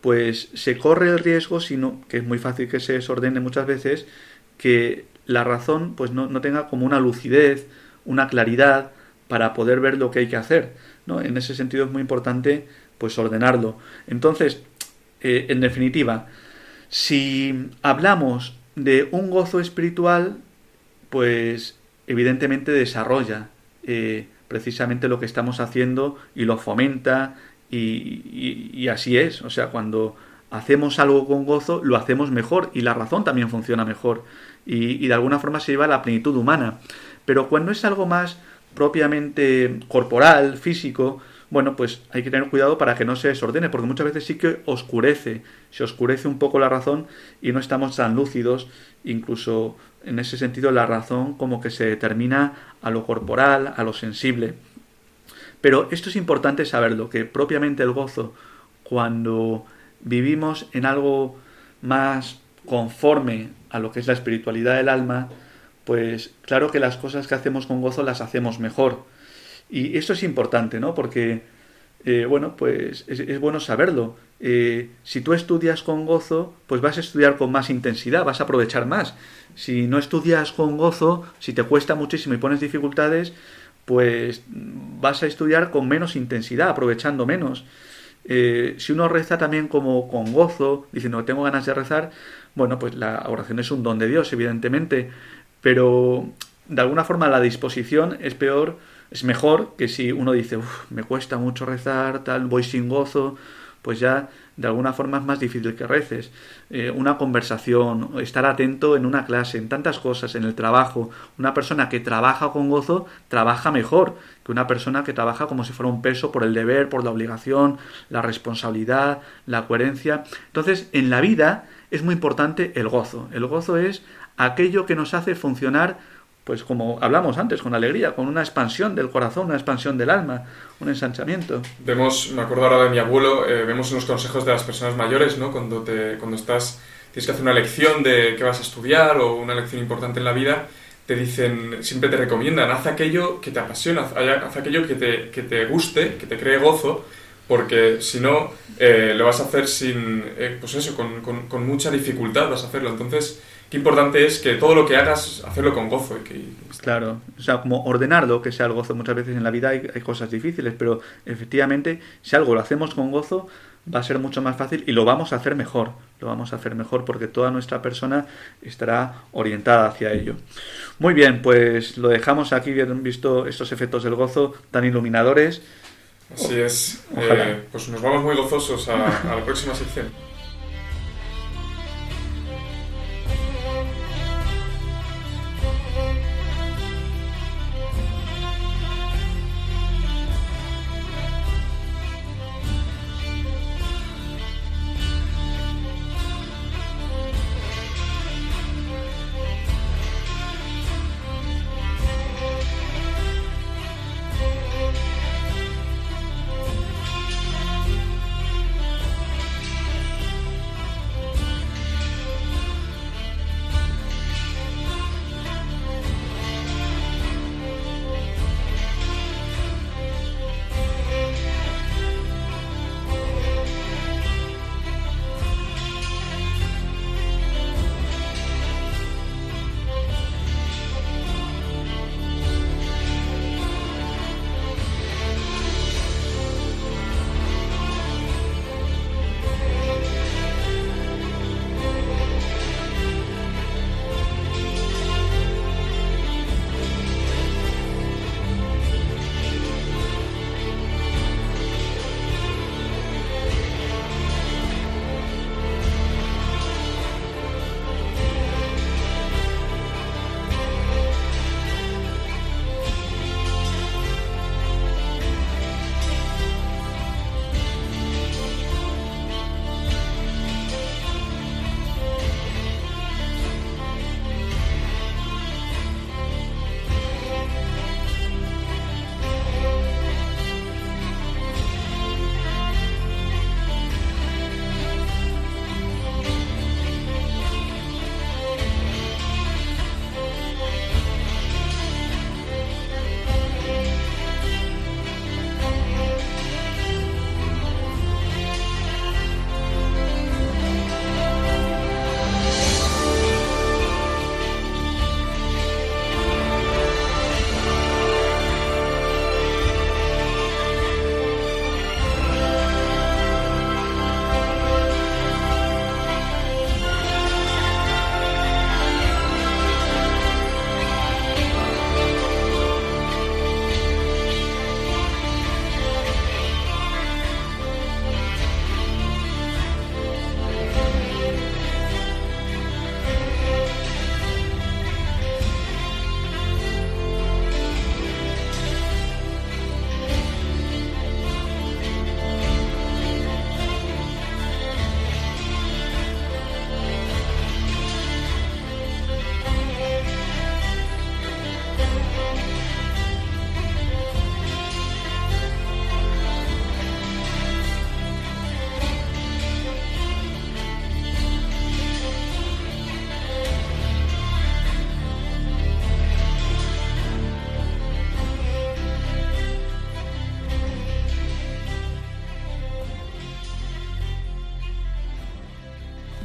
pues se corre el riesgo, sino que es muy fácil que se desordene muchas veces, que la razón pues no, tenga como una lucidez, una claridad para poder ver lo que hay que hacer. ¿no? En ese sentido es muy importante pues ordenarlo. Entonces, eh, en definitiva, si hablamos de un gozo espiritual, pues evidentemente desarrolla eh, precisamente lo que estamos haciendo y lo fomenta y, y, así es. O sea, cuando hacemos algo con gozo, lo hacemos mejor y la razón también funciona mejor y, de alguna forma se lleva a la plenitud humana. Pero cuando es algo más propiamente corporal, físico, bueno, pues hay que tener cuidado para que no se desordene, porque muchas veces sí que oscurece, se oscurece un poco la razón y no estamos tan lúcidos, incluso en ese sentido la razón como que se determina a lo corporal, a lo sensible. Pero esto es importante saberlo, que propiamente el gozo, cuando vivimos en algo más conforme a lo que es la espiritualidad del alma, pues claro que las cosas que hacemos con gozo las hacemos mejor. Y esto es importante, ¿no? Porque, eh, bueno, pues es, bueno saberlo. Eh, si tú estudias con gozo, pues vas a estudiar con más intensidad, vas a aprovechar más. Si no estudias con gozo, si te cuesta muchísimo y pones dificultades, pues vas a estudiar con menos intensidad, aprovechando menos. Eh, si uno reza también como con gozo, diciendo tengo ganas de rezar, bueno, pues la oración es un don de Dios, evidentemente, pero de alguna forma la disposición es peor, es mejor que si uno dice, me cuesta mucho rezar, tal, voy sin gozo, pues ya de alguna forma es más difícil que reces. Eh, una conversación, estar atento en una clase, en tantas cosas, en el trabajo. Una persona que trabaja con gozo trabaja mejor que una persona que trabaja como si fuera un peso por el deber, por la obligación, la responsabilidad, la coherencia. Entonces, en la vida es muy importante el gozo. El gozo es aquello que nos hace funcionar, pues como hablamos antes, con alegría, con una expansión del corazón, una expansión del alma, un ensanchamiento. Vemos, me acuerdo ahora de mi abuelo, eh, vemos unos consejos de las personas mayores, ¿no? Cuando, te, cuando estás, tienes que hacer una lección de qué vas a estudiar o una lección importante en la vida, te dicen, siempre te recomiendan, haz aquello que te apasiona, haz aquello que te, que te guste, que te cree gozo, porque si no, eh, lo vas a hacer sin, eh, pues eso, con, con, mucha dificultad vas a hacerlo. Entonces, qué importante es que todo lo que hagas, hacerlo con gozo. Y que... Claro, o sea, como ordenarlo, que sea el gozo. Muchas veces en la vida hay, hay, cosas difíciles, pero efectivamente, si algo lo hacemos con gozo, va a ser mucho más fácil y lo vamos a hacer mejor. Lo vamos a hacer mejor porque toda nuestra persona estará orientada hacia ello. Muy bien, pues lo dejamos aquí, visto estos efectos del gozo tan iluminadores. Así es. Eh, pues nos vamos muy gozosos a, a la próxima sección.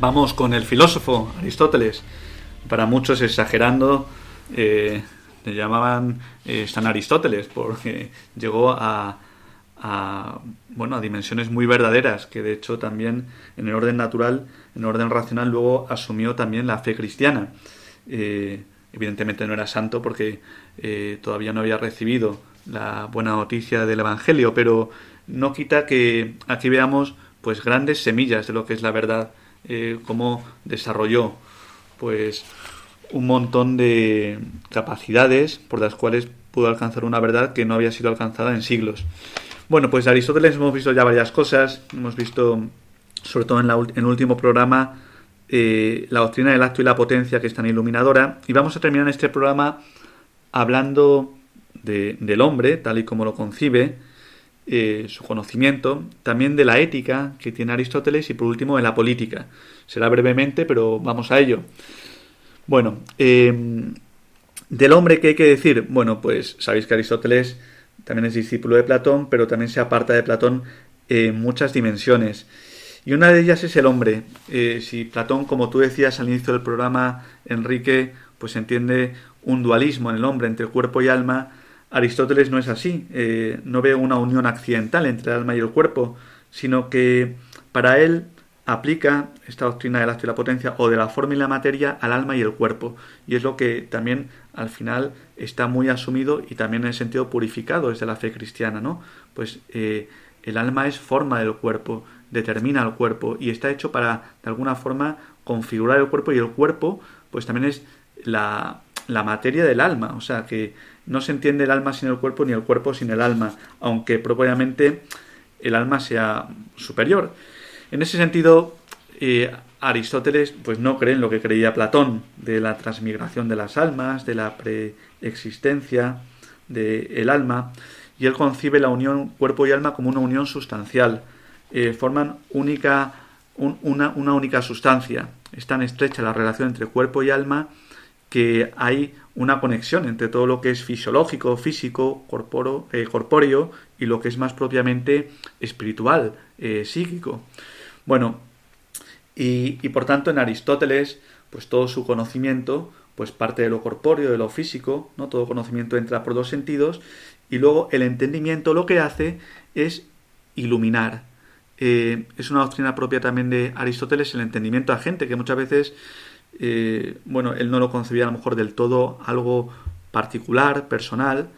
Vamos con el filósofo Aristóteles. Para muchos exagerando, eh, le llamaban eh, San Aristóteles porque llegó a, bueno, a dimensiones muy verdaderas, que de hecho también en el orden natural, en el orden racional, luego asumió también la fe cristiana. Eh, evidentemente no era santo porque todavía no había recibido la buena noticia del Evangelio, pero no quita que aquí veamos pues grandes semillas de lo que es la verdad eh, cómo desarrolló pues un montón de capacidades por las cuales pudo alcanzar una verdad que no había sido alcanzada en siglos. Bueno, pues de Aristóteles hemos visto ya varias cosas, hemos visto sobre todo en, el último programa eh, la doctrina del acto y la potencia que es tan iluminadora y vamos a terminar este programa hablando del hombre tal y como lo concibe eh, su conocimiento, también de la ética que tiene Aristóteles y por último de la política. Será brevemente, pero vamos a ello. Bueno, em, del hombre, ¿qué hay que decir? Bueno, pues sabéis que Aristóteles también es discípulo de Platón, pero también se aparta de Platón en muchas dimensiones. Y una de ellas es el hombre. Eh, si Platón, como tú decías al inicio del programa, Enrique, pues entiende un dualismo en el hombre entre cuerpo y alma, Aristóteles no es así, eh, no ve una unión accidental entre el alma y el cuerpo, sino que para él aplica esta doctrina del acto y la potencia o de la forma y la materia al alma y el cuerpo. Y es lo que también al final está muy asumido y también en el sentido purificado desde la fe cristiana, ¿no? Pues eh, el alma es forma del cuerpo, determina el cuerpo y está hecho para de alguna forma configurar el cuerpo y el cuerpo pues también es la, la materia del alma, o sea que no se entiende el alma sin el cuerpo ni el cuerpo sin el alma, aunque propiamente el alma sea superior. En ese sentido, eh, Aristóteles pues no cree en lo que creía Platón, de la transmigración de las almas, de la preexistencia del alma, y él concibe la unión cuerpo y alma como una unión sustancial. Eh, forman única, una, una única sustancia. Es tan estrecha la relación entre cuerpo y alma que hay una conexión entre todo lo que es fisiológico, físico, eh, corpóreo y lo que es más propiamente espiritual, eh, psíquico. Bueno, y, por tanto en Aristóteles, pues todo su conocimiento, pues parte de lo corpóreo, de lo físico, ¿no? Todo conocimiento entra por dos sentidos, y luego el entendimiento lo que hace es iluminar. Eh, es una doctrina propia también de Aristóteles, el entendimiento agente, que muchas veces eh, bueno, él no lo concebía a lo mejor del todo algo particular, personal,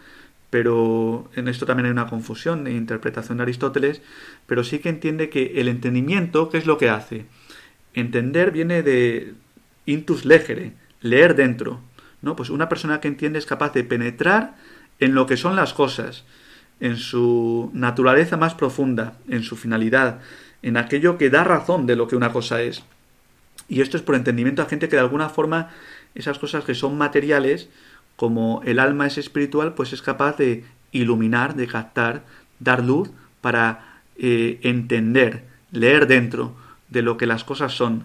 pero en esto también hay una confusión de interpretación de Aristóteles, pero sí que entiende que el entendimiento, ¿qué es lo que hace? Entender viene de intus legere, leer dentro, ¿no? Pues una persona que entiende es capaz de penetrar en lo que son las cosas, en su naturaleza más profunda, en su finalidad, en aquello que da razón de lo que una cosa es. Y esto es por entendimiento a gente que de alguna forma esas cosas que son materiales, como el alma es espiritual, pues es capaz de iluminar, de captar, dar luz para eh, entender, leer dentro de lo que las cosas son,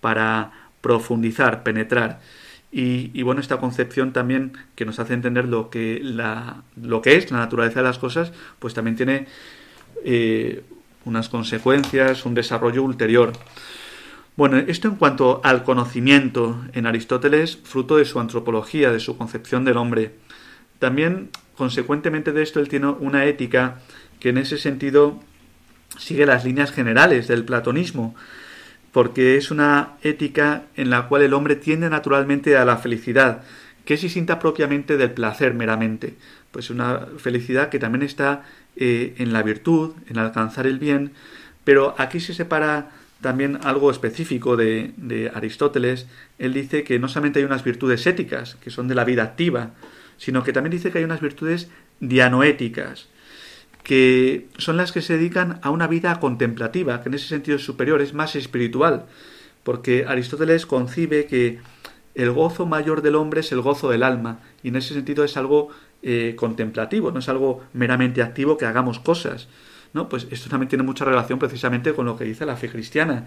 para profundizar, penetrar. Y, bueno, esta concepción también que nos hace entender lo que, la, lo que es la naturaleza de las cosas, pues también tiene eh, unas consecuencias, un desarrollo ulterior. Bueno, esto en cuanto al conocimiento en Aristóteles, fruto de su antropología, de su concepción del hombre. También, consecuentemente de esto, él tiene una ética que en ese sentido sigue las líneas generales del platonismo, porque es una ética en la cual el hombre tiende naturalmente a la felicidad, que es distinta propiamente del placer meramente, pues una felicidad que también está eh, en la virtud, en alcanzar el bien, pero aquí se separa también algo específico de, Aristóteles. Él dice que no solamente hay unas virtudes éticas, que son de la vida activa, sino que también dice que hay unas virtudes dianoéticas, que son las que se dedican a una vida contemplativa, que en ese sentido es superior, es más espiritual, porque Aristóteles concibe que el gozo mayor del hombre es el gozo del alma, y en ese sentido es algo eh, contemplativo, no es algo meramente activo que hagamos cosas, ¿no? Pues esto también tiene mucha relación precisamente con lo que dice la fe cristiana,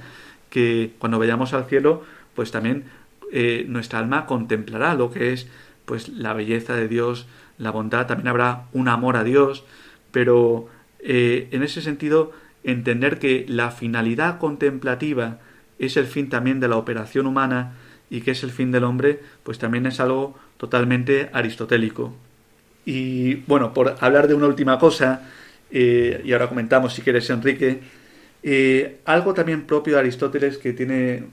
que cuando vayamos al cielo, pues también eh, nuestra alma contemplará lo que es pues la belleza de Dios, la bondad, también habrá un amor a Dios, pero eh, en ese sentido entender que la finalidad contemplativa es el fin también de la operación humana y que es el fin del hombre, pues también es algo totalmente aristotélico. Y bueno, por hablar de una última cosa, eh, y ahora comentamos si quieres, Enrique, eh, algo también propio de Aristóteles que tiene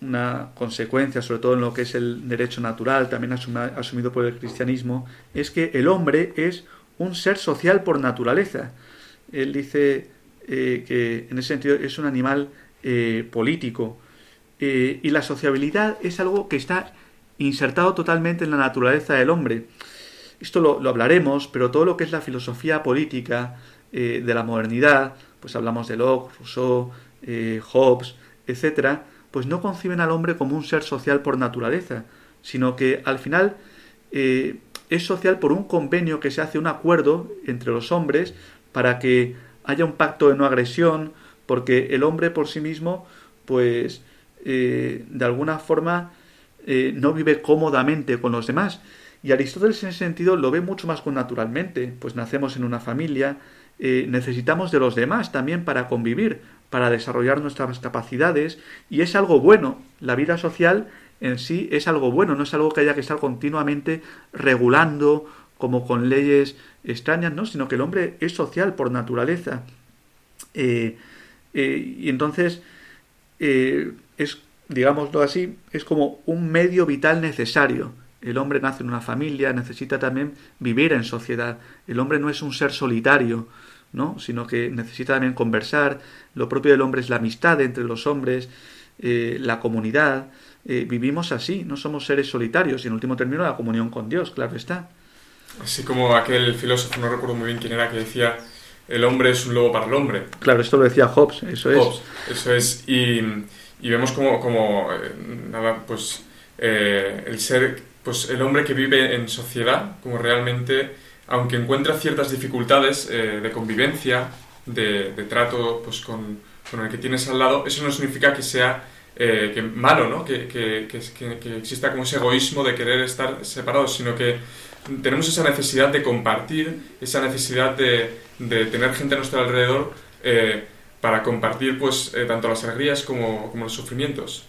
una consecuencia, sobre todo en lo que es el derecho natural, también asumido por el cristianismo, es que el hombre es un ser social por naturaleza. Él dice eh, que en ese sentido es un animal político. y la sociabilidad es algo que está insertado totalmente en la naturaleza del hombre. Esto lo, hablaremos, pero todo lo que es la filosofía política eh, de la modernidad, pues hablamos de Locke, Rousseau, eh, Hobbes, etcétera, pues no conciben al hombre como un ser social por naturaleza, sino que al final eh, es social por un convenio que se hace, un acuerdo entre los hombres para que haya un pacto de no agresión, porque el hombre por sí mismo, pues de alguna forma no vive cómodamente con los demás y Aristóteles en ese sentido lo ve mucho más con naturalmente, pues nacemos en una familia, eh, necesitamos de los demás también para convivir, para desarrollar nuestras capacidades, y es algo bueno. La vida social en sí es algo bueno, no es algo que haya que estar continuamente regulando como con leyes extrañas, ¿no? sino que el hombre es social por naturaleza. Eh, eh, y entonces es, digámoslo así, es como un medio vital necesario el hombre nace en una familia, necesita también vivir en sociedad. El hombre no es un ser solitario, ¿no? sino que necesita también conversar. Lo propio del hombre es la amistad entre los hombres, eh, la comunidad. Eh, vivimos así, no somos seres solitarios y en último término la comunión con Dios, claro está. Así como aquel filósofo, no recuerdo muy bien quién era, que decía, el hombre es un lobo para el hombre. Claro, esto lo decía Hobbes, eso es. eso es. Y, vemos como, como eh, nada, pues el ser pues el hombre que vive en sociedad, como realmente, aunque encuentra ciertas dificultades eh, de convivencia, de, trato pues, con, el que tienes al lado, eso no significa que sea eh, que malo, ¿no? Que, que, que, exista como ese egoísmo de querer estar separados, sino que tenemos esa necesidad de compartir, esa necesidad de, de tener gente a nuestro alrededor eh, para compartir pues tanto las alegrías como, como los sufrimientos.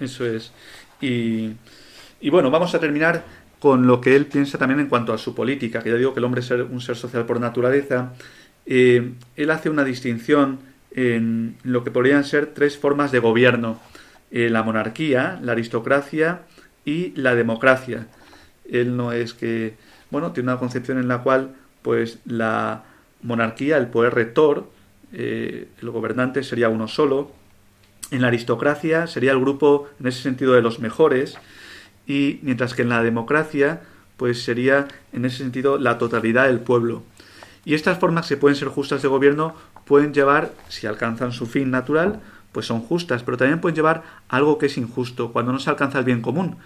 Eso es. Y y bueno, vamos a terminar con lo que él piensa también en cuanto a su política, que ya digo que el hombre es un ser social por naturaleza. Eh, él hace una distinción en lo que podrían ser tres formas de gobierno. Eh, la monarquía, la aristocracia y la democracia. Él no es que, bueno, tiene una concepción en la cual, pues, la monarquía, el poder rector, eh, el gobernante sería uno solo. En la aristocracia sería el grupo, en ese sentido, de los mejores y mientras que en la democracia pues sería en ese sentido la totalidad del pueblo. Y estas formas que pueden ser justas de gobierno pueden llevar, si alcanzan su fin natural, pues son justas, pero también pueden llevar algo que es injusto, cuando no se alcanza el bien común.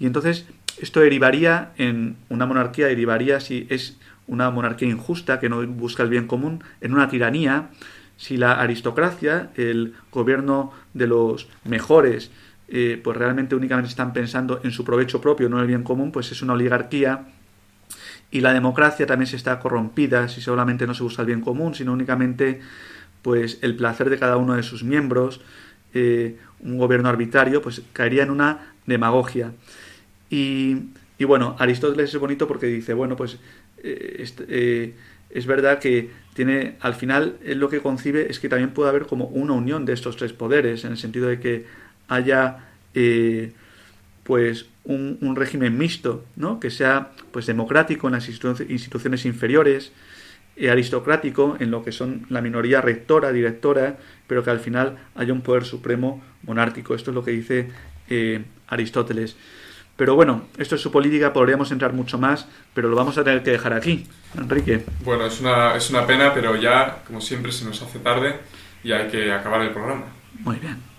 Y entonces esto derivaría en una monarquía, derivaría si es una monarquía injusta que no busca el bien común, en una tiranía, si la aristocracia, el gobierno de los mejores, eh, pues realmente únicamente están pensando en su provecho propio, no en el bien común, pues es una oligarquía y la democracia también se está corrompida si solamente no se busca el bien común, sino únicamente pues el placer de cada uno de sus miembros, eh, un gobierno arbitrario, pues caería en una demagogia. Y, y bueno, Aristóteles es bonito porque dice, bueno, pues eh, es verdad que tiene, al final, él lo que concibe es que también puede haber como una unión de estos tres poderes, en el sentido de que haya eh, pues un, régimen mixto, ¿no? que sea pues democrático en las instituciones inferiores, eh, aristocrático en lo que son la minoría rectora, directora, pero que al final haya un poder supremo monárquico. Esto es lo que dice eh, Aristóteles. Pero bueno, esto es su política, podríamos entrar mucho más, pero lo vamos a tener que dejar aquí. Enrique. Bueno, es una, es una pena, pero ya, como siempre, se nos hace tarde y hay que acabar el programa. Muy bien.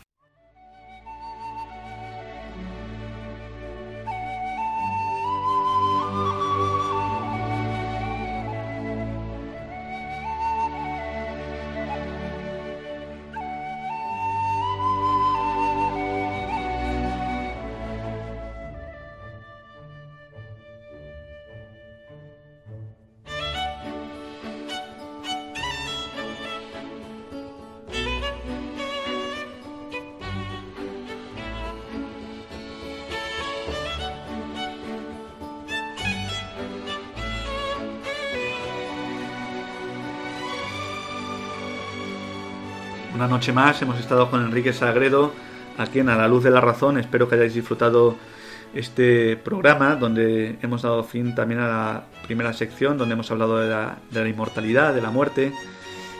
Noche más hemos estado con Enrique Sagredo aquí en A la Luz de la Razón. Espero que hayáis disfrutado este programa donde hemos dado fin también a la primera sección donde hemos hablado de la, inmortalidad, de la muerte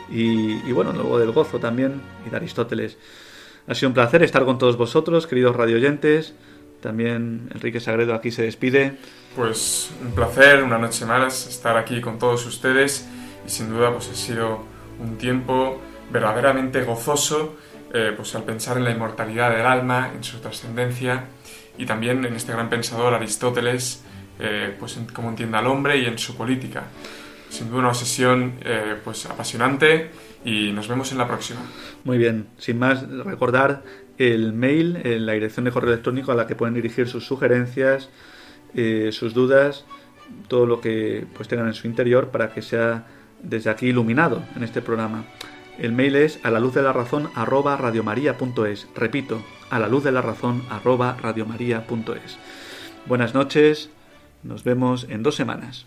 y, y, bueno, luego del gozo también y de Aristóteles. Ha sido un placer estar con todos vosotros, queridos radioyentes. También Enrique Sagredo aquí se despide. Pues un placer, una noche más, estar aquí con todos ustedes y sin duda pues ha sido un tiempo verdaderamente gozoso eh, pues al pensar en la inmortalidad del alma, en su trascendencia y también en este gran pensador Aristóteles, eh, pues en cómo entiende al hombre y en su política. Sin duda una sesión eh, pues apasionante y nos vemos en la próxima. Muy bien, sin más recordar el mail, la dirección de correo electrónico a la que pueden dirigir sus sugerencias, sus dudas, todo lo que pues tengan en su interior para que sea desde aquí iluminado en este programa. El mail es a la luz de la razón arroba radiomaria.es. Repito, a la luz de la razón arroba radiomaria.es. Buenas noches, nos vemos en dos semanas.